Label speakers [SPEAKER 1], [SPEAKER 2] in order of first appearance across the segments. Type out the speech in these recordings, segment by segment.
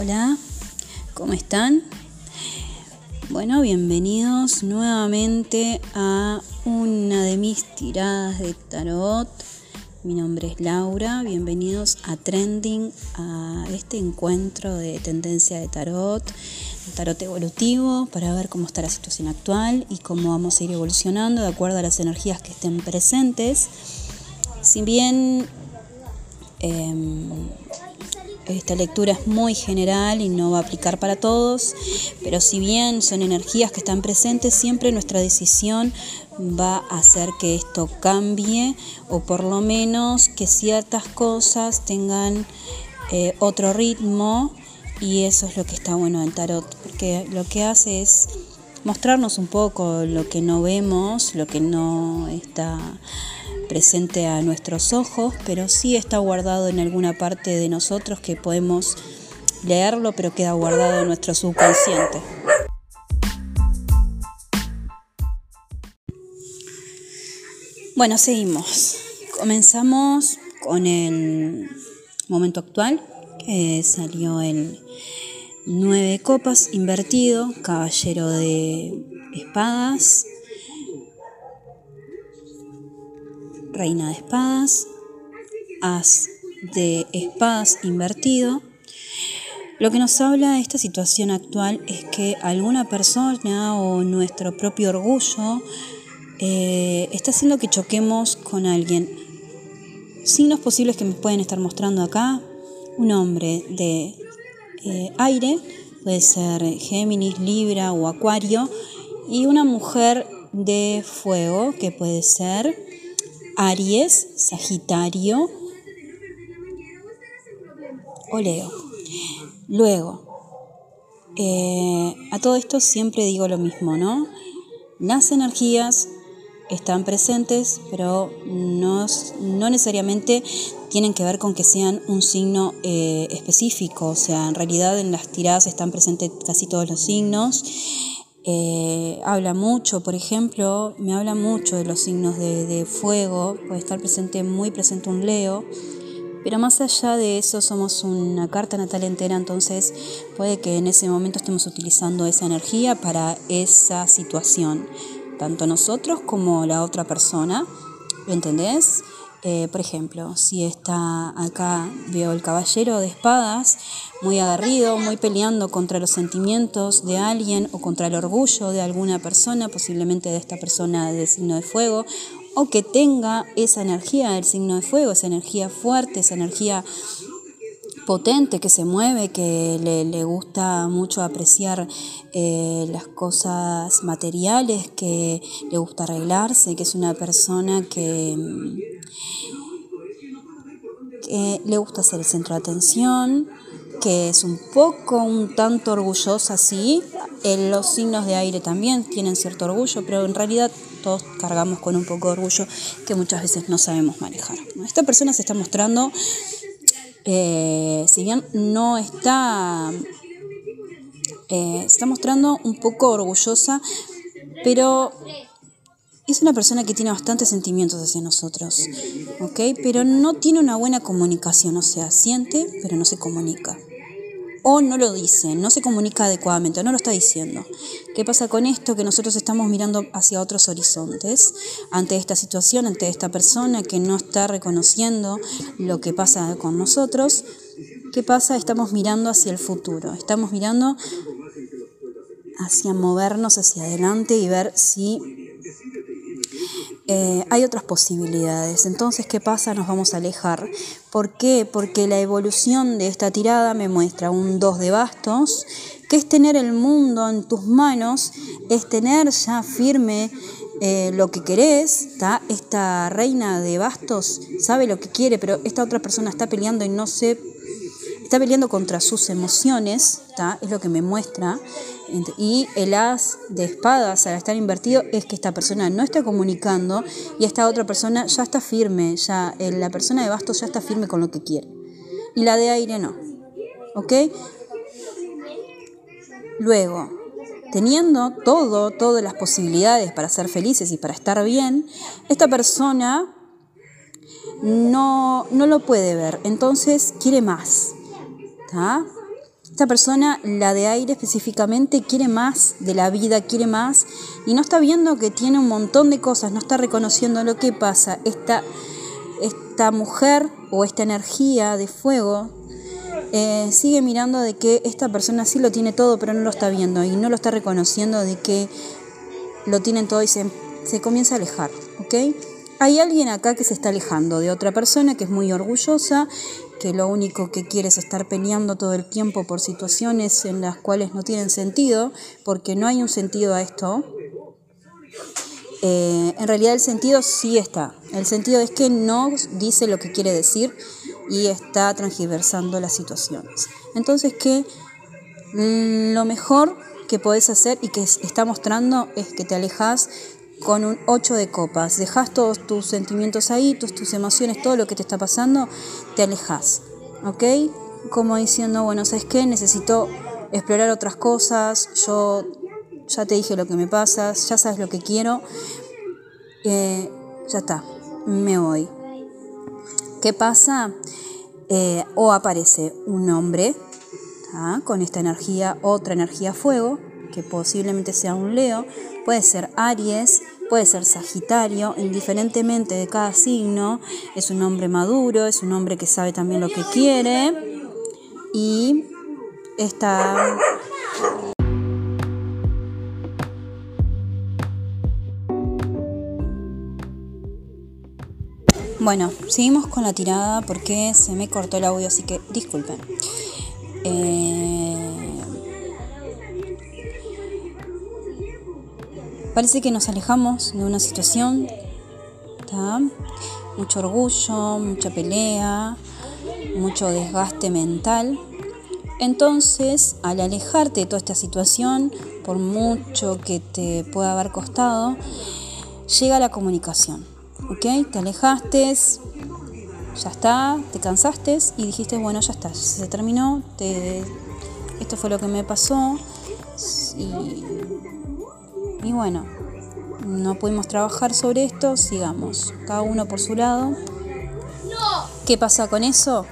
[SPEAKER 1] Hola, ¿cómo están? Bueno, bienvenidos nuevamente a una de mis tiradas de tarot. Mi nombre es Laura, bienvenidos a Trending, a este encuentro de tendencia de tarot, tarot evolutivo, para ver cómo está la situación actual y cómo vamos a ir evolucionando de acuerdo a las energías que estén presentes. Si bien em, esta lectura es muy general y no va a aplicar para todos, pero si bien son energías que están presentes, siempre nuestra decisión va a hacer que esto cambie o por lo menos que ciertas cosas tengan eh, otro ritmo y eso es lo que está bueno en tarot, porque lo que hace es mostrarnos un poco lo que no vemos, lo que no está presente a nuestros ojos, pero sí está guardado en alguna parte de nosotros que podemos leerlo, pero queda guardado en nuestro subconsciente. Bueno, seguimos. Comenzamos con el momento actual, que salió el 9 copas invertido, caballero de espadas, reina de espadas, as de espadas invertido. Lo que nos habla de esta situación actual es que alguna persona o nuestro propio orgullo eh, está haciendo que choquemos con alguien. Signos posibles que me pueden estar mostrando acá, un hombre de eh, aire, puede ser Géminis, Libra o Acuario, y una mujer de fuego, que puede ser Aries, Sagitario o Leo. Luego, eh, a todo esto siempre digo lo mismo, ¿no? Las energías están presentes, pero no, no necesariamente tienen que ver con que sean un signo eh, específico, o sea, en realidad en las tiradas están presentes casi todos los signos eh, habla mucho, por ejemplo, me habla mucho de los signos de, fuego, puede estar presente, muy presente un Leo, pero más allá de eso somos una carta natal entera, entonces puede que en ese momento estemos utilizando esa energía para esa situación, tanto nosotros como la otra persona, ¿entendés? Eh, por ejemplo, si está acá, veo el caballero de espadas, muy agarrido, muy peleando contra los sentimientos de alguien o contra el orgullo de alguna persona, posiblemente de esta persona de signo de fuego, o que tenga esa energía del signo de fuego, esa energía fuerte, esa energía potente que se mueve, que le, gusta mucho apreciar eh, las cosas materiales, que le gusta arreglarse, que es una persona que, que le gusta ser el centro de atención, que es un poco, un tanto orgullosa, sí. En los signos de aire también tienen cierto orgullo, pero en realidad todos cargamos con un poco de orgullo que muchas veces no sabemos manejar. Esta persona se está mostrando eh, si bien no está, eh, se está mostrando un poco orgullosa, pero es una persona que tiene bastantes sentimientos hacia nosotros, ¿ok? Pero no tiene una buena comunicación, o sea, siente, pero no se comunica o no lo dice, no se comunica adecuadamente, no lo está diciendo. ¿Qué pasa con esto? Que nosotros estamos mirando hacia otros horizontes ante esta situación, ante esta persona que no está reconociendo lo que pasa con nosotros. ¿Qué pasa? Estamos mirando hacia el futuro, estamos mirando hacia movernos hacia adelante y ver si eh, hay otras posibilidades. Entonces, ¿qué pasa? Nos vamos a alejar. ¿Por qué? Porque la evolución de esta tirada me muestra un 2 de bastos, que es tener el mundo en tus manos, es tener ya firme eh, lo que querés, esta reina de bastos sabe lo que quiere, pero esta otra persona está peleando y no sé está peleando contra sus emociones, es lo que me muestra. Y el as de espadas al estar invertido es que esta persona no está comunicando y esta otra persona ya está firme, ya eh, la persona de bastos ya está firme con lo que quiere. Y la de aire no. ¿Ok? Luego, teniendo todo, todas las posibilidades para ser felices y para estar bien, esta persona no, no lo puede ver, entonces quiere más. Esta persona, la de aire específicamente, quiere más de la vida, quiere más y no está viendo que tiene un montón de cosas, no está reconociendo lo que pasa. Esta, esta mujer o esta energía de fuego eh, sigue mirando de que esta persona sí lo tiene todo, pero no lo está viendo y no lo está reconociendo de que lo tienen todo y se, se comienza a alejar, ¿ok? Hay alguien acá que se está alejando de otra persona que es muy orgullosa que lo único que quiere es estar peleando todo el tiempo por situaciones en las cuales no tienen sentido, porque no hay un sentido a esto. Eh, en realidad el sentido sí está. El sentido es que no dice lo que quiere decir y está transgiversando las situaciones. Entonces que lo mejor que podés hacer y que está mostrando es que te alejas con un 8 de copas. Dejas todos tus sentimientos ahí, tus, tus emociones, todo lo que te está pasando, te alejas. ¿Ok? Como diciendo, bueno, ¿sabes qué? Necesito explorar otras cosas. Yo ya te dije lo que me pasa, ya sabes lo que quiero. Eh, ya está, me voy. ¿Qué pasa? Eh, o aparece un hombre con esta energía, otra energía fuego, que posiblemente sea un Leo, puede ser Aries, puede ser Sagitario, indiferentemente de cada signo, es un hombre maduro, es un hombre que sabe también lo que quiere y está... Bueno, seguimos con la tirada porque se me cortó el audio, así que disculpen. Eh, Parece que nos alejamos de una situación, mucho orgullo, mucha pelea, mucho desgaste mental. Entonces, al alejarte de toda esta situación, por mucho que te pueda haber costado, llega la comunicación. ¿Ok? Te alejaste, ya está, te cansaste y dijiste, bueno, ya está, se terminó, esto fue lo que me pasó y y bueno, no pudimos trabajar sobre esto, sigamos, cada uno por su lado. ¿Qué pasa con eso?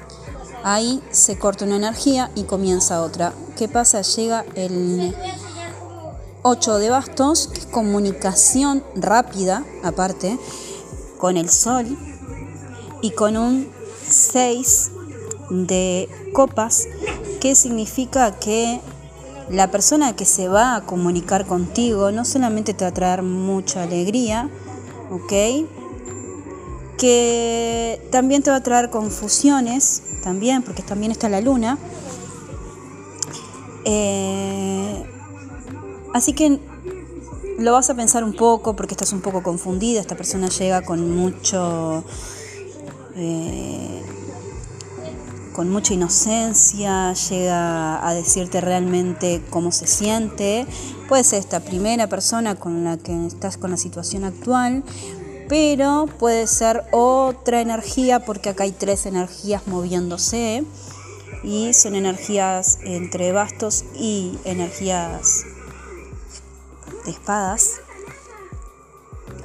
[SPEAKER 1] Ahí se corta una energía y comienza otra. ¿Qué pasa? Llega el 8 de bastos, que es comunicación rápida, aparte, con el sol, y con un 6 de copas, que significa que la persona que se va a comunicar contigo no solamente te va a traer mucha alegría, ¿ok? Que también te va a traer confusiones, también, porque también está la luna. Eh, así que lo vas a pensar un poco porque estás un poco confundida. Esta persona llega con mucho. Eh, con mucha inocencia, llega a decirte realmente cómo se siente. Puede ser esta primera persona con la que estás con la situación actual, pero puede ser otra energía porque acá hay tres energías moviéndose y son energías entre bastos y energías de espadas.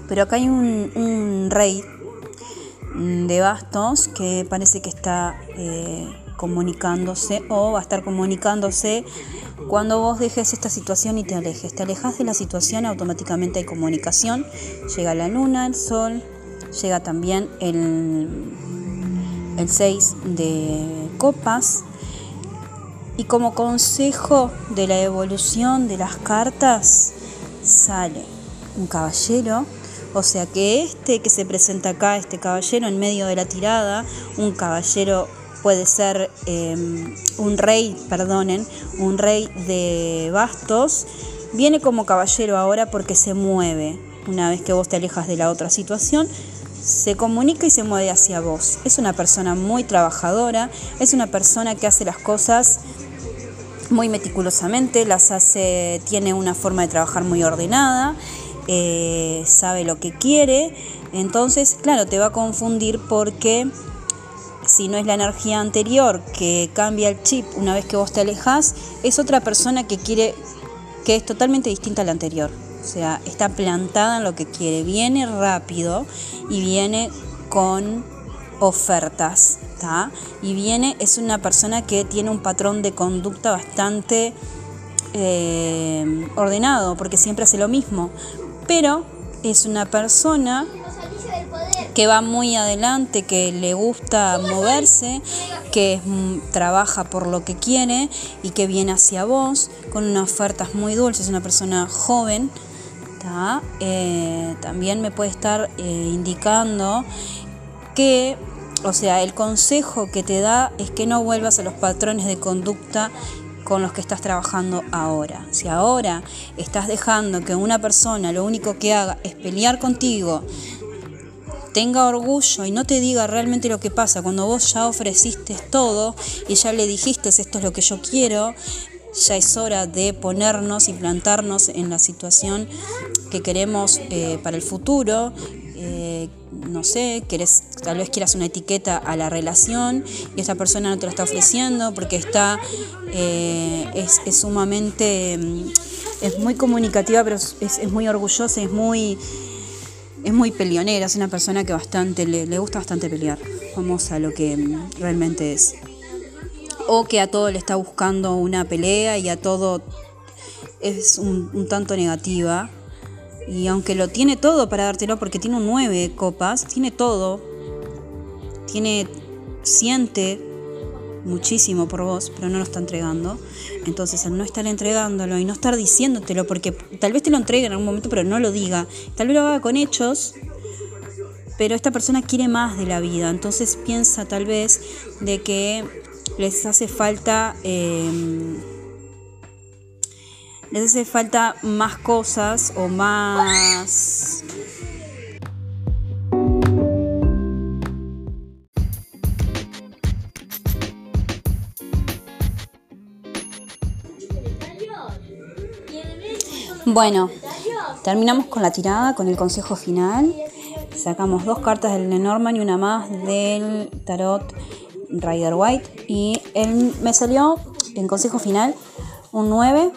[SPEAKER 1] Pero acá hay un, un rey de bastos que parece que está eh, comunicándose o va a estar comunicándose cuando vos dejes esta situación y te alejes. Te alejas de la situación, automáticamente hay comunicación. Llega la luna, el sol, llega también el, el 6 de copas. Y como consejo de la evolución de las cartas, sale un caballero o sea que este que se presenta acá, este caballero en medio de la tirada, un caballero puede ser em, un rey, perdonen, un rey de bastos, viene como caballero ahora porque se mueve. Una vez que vos te alejas de la otra situación, se comunica y se mueve hacia vos. Es una persona muy trabajadora, es una persona que hace las cosas muy meticulosamente, las hace, tiene una forma de trabajar muy ordenada eh, sabe lo que quiere, entonces, claro, te va a confundir porque si no es la energía anterior que cambia el chip una vez que vos te alejas, es otra persona que quiere, que es totalmente distinta a la anterior. O sea, está plantada en lo que quiere, viene rápido y viene con ofertas. Y viene, es una persona que tiene un patrón de conducta bastante eh, ordenado, porque siempre hace lo mismo. Pero es una persona que va muy adelante, que le gusta moverse, que trabaja por lo que quiere y que viene hacia vos con unas ofertas muy dulces, es una persona joven. Eh, también me puede estar eh, indicando que, o sea, el consejo que te da es que no vuelvas a los patrones de conducta con los que estás trabajando ahora. Si ahora estás dejando que una persona lo único que haga es pelear contigo, tenga orgullo y no te diga realmente lo que pasa cuando vos ya ofreciste todo y ya le dijiste esto es lo que yo quiero, ya es hora de ponernos y plantarnos en la situación que queremos eh, para el futuro. No sé, querés, tal vez quieras una etiqueta a la relación y esta persona no te la está ofreciendo porque está, eh, es, sumamente, mm, es muy comunicativa, pero es, es muy orgullosa, es muy es muy peleonera, es una persona que bastante le, gusta bastante pelear. Vamos a lo que mm, realmente es. O que a todo le está buscando una pelea y a todo es un, tanto negativa. Y aunque lo tiene todo para dártelo, porque tiene un nueve copas, tiene todo. Tiene, siente, muchísimo por vos, pero no lo está entregando. Entonces, al no estar entregándolo y no estar diciéndotelo, porque tal vez te lo entregue en algún momento, pero no lo diga, tal vez lo haga con hechos, pero esta persona quiere más de la vida, entonces piensa tal vez de que les hace falta... Em, les hace falta más cosas o más Bueno, terminamos con la tirada, con el consejo final. Sacamos dos cartas del Lenormand y una más del tarot Rider White. Y él me salió en consejo final un 9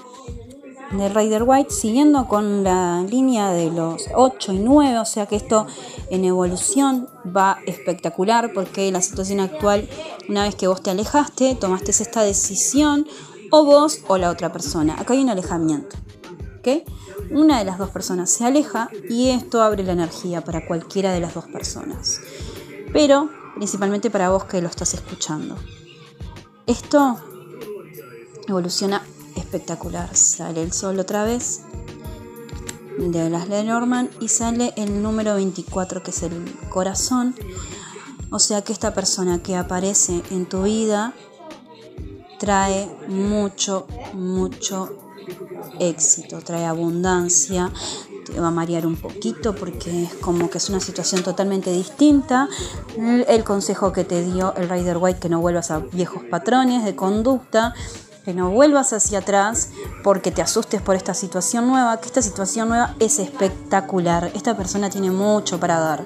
[SPEAKER 1] del Rider White, siguiendo con la línea de los 8 y 9. O sea que esto en evolución va espectacular porque la situación actual, una vez que vos te alejaste, tomaste esta decisión, o vos o la otra persona. Acá hay un alejamiento. Una de las dos personas se aleja y esto abre la energía para cualquiera de las dos personas. Pero principalmente para vos que lo estás escuchando. Esto evoluciona espectacular. Sale el sol otra vez de las Lenormand y sale el número 24 que es el corazón. O sea que esta persona que aparece en tu vida trae mucho, mucho éxito, trae abundancia, te va a marear un poquito porque es como que es una situación totalmente distinta. El, consejo que te dio el Rider White, que no vuelvas a viejos patrones de conducta, que no vuelvas hacia atrás porque te asustes por esta situación nueva, que esta situación nueva es espectacular. Esta persona tiene mucho para dar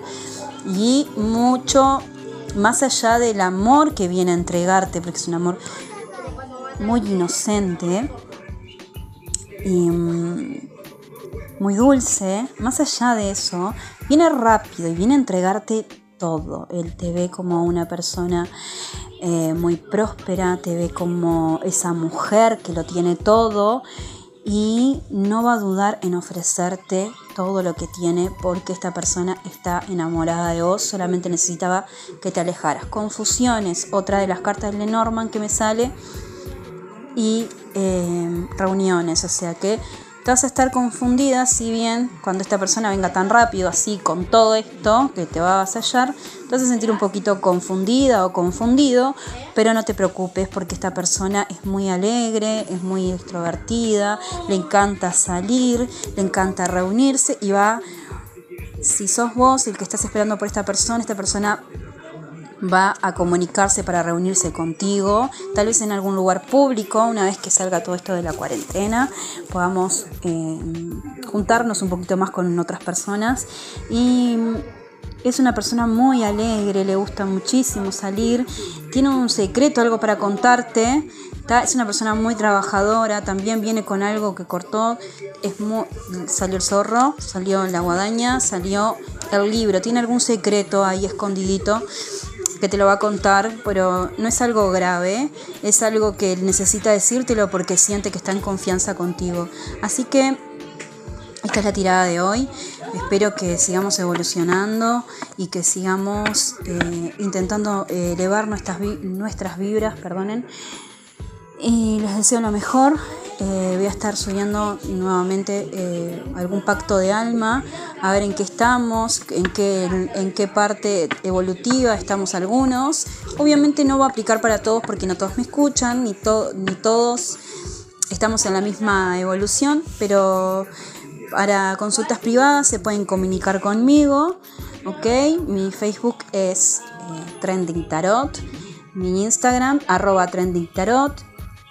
[SPEAKER 1] y mucho más allá del amor que viene a entregarte, porque es un amor muy inocente y mm, muy dulce, más allá de eso, viene rápido y viene a entregarte todo. Él te ve como una persona eh, muy próspera, te ve como esa mujer que lo tiene todo y no va a dudar en ofrecerte todo lo que tiene porque esta persona está enamorada de vos, solamente necesitaba que te alejaras. Confusiones, otra de las cartas de Lenormand que me sale y eh, reuniones, o sea que vas a estar confundida si bien cuando esta persona venga tan rápido así con todo esto que te va a avasallar, te vas a sentir un poquito confundida o confundido, pero no te preocupes porque esta persona es muy alegre, es muy extrovertida, le encanta salir, le encanta reunirse y va, si sos vos el que estás esperando por esta persona, esta persona va a comunicarse para reunirse contigo, tal vez en algún lugar público, una vez que salga todo esto de la cuarentena, podamos eh, juntarnos un poquito más con otras personas. Y es una persona muy alegre, le gusta muchísimo salir, tiene un secreto, algo para contarte. Es una persona muy trabajadora, también viene con algo que cortó. Es salió el zorro, salió la guadaña, salió el libro, tiene algún secreto ahí escondidito que te lo va a contar, pero no es algo grave, es algo que necesita decírtelo porque siente que está en confianza contigo. Así que esta es la tirada de hoy. Espero que sigamos evolucionando y que sigamos eh, intentando eh, elevar nuestras, nuestras vibras, perdonen. Y les deseo lo mejor. Eh, voy a estar subiendo nuevamente algún pacto de alma, a ver en qué estamos, en qué, en qué parte evolutiva estamos algunos. Obviamente no va a aplicar para todos porque no todos me escuchan, ni, ni todos estamos en la misma evolución, pero para consultas privadas se pueden comunicar conmigo, ¿ok? Mi Facebook es eh, Trending Tarot, mi Instagram arroba Trending Tarot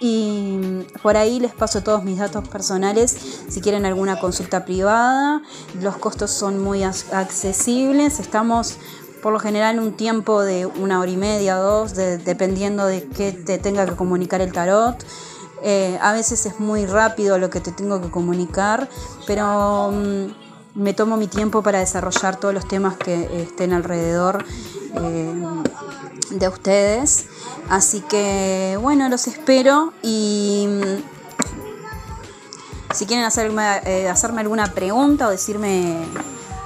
[SPEAKER 1] y por ahí les paso todos mis datos personales si quieren alguna consulta privada. Los costos son muy accesibles, estamos por lo general un tiempo de una hora y media, dos, dependiendo de qué te tenga que comunicar el tarot. Eh, a veces es muy rápido lo que te tengo que comunicar, pero mm, me tomo mi tiempo para desarrollar todos los temas que estén alrededor eh, de ustedes. Así que bueno, los espero y mm, si quieren hacerme, eh, hacerme alguna pregunta o decirme,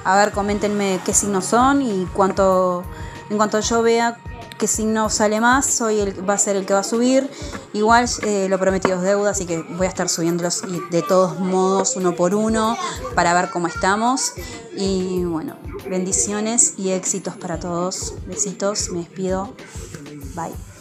[SPEAKER 1] a ver, coméntenme qué signos son y cuánto, en cuanto yo vea que si no sale más, soy el, va a ser el que va a subir. Igual eh, lo prometido es deuda, así que voy a estar subiéndolos de todos modos, uno por uno, para ver cómo estamos. Y bueno, bendiciones y éxitos para todos. Besitos, me despido. Bye.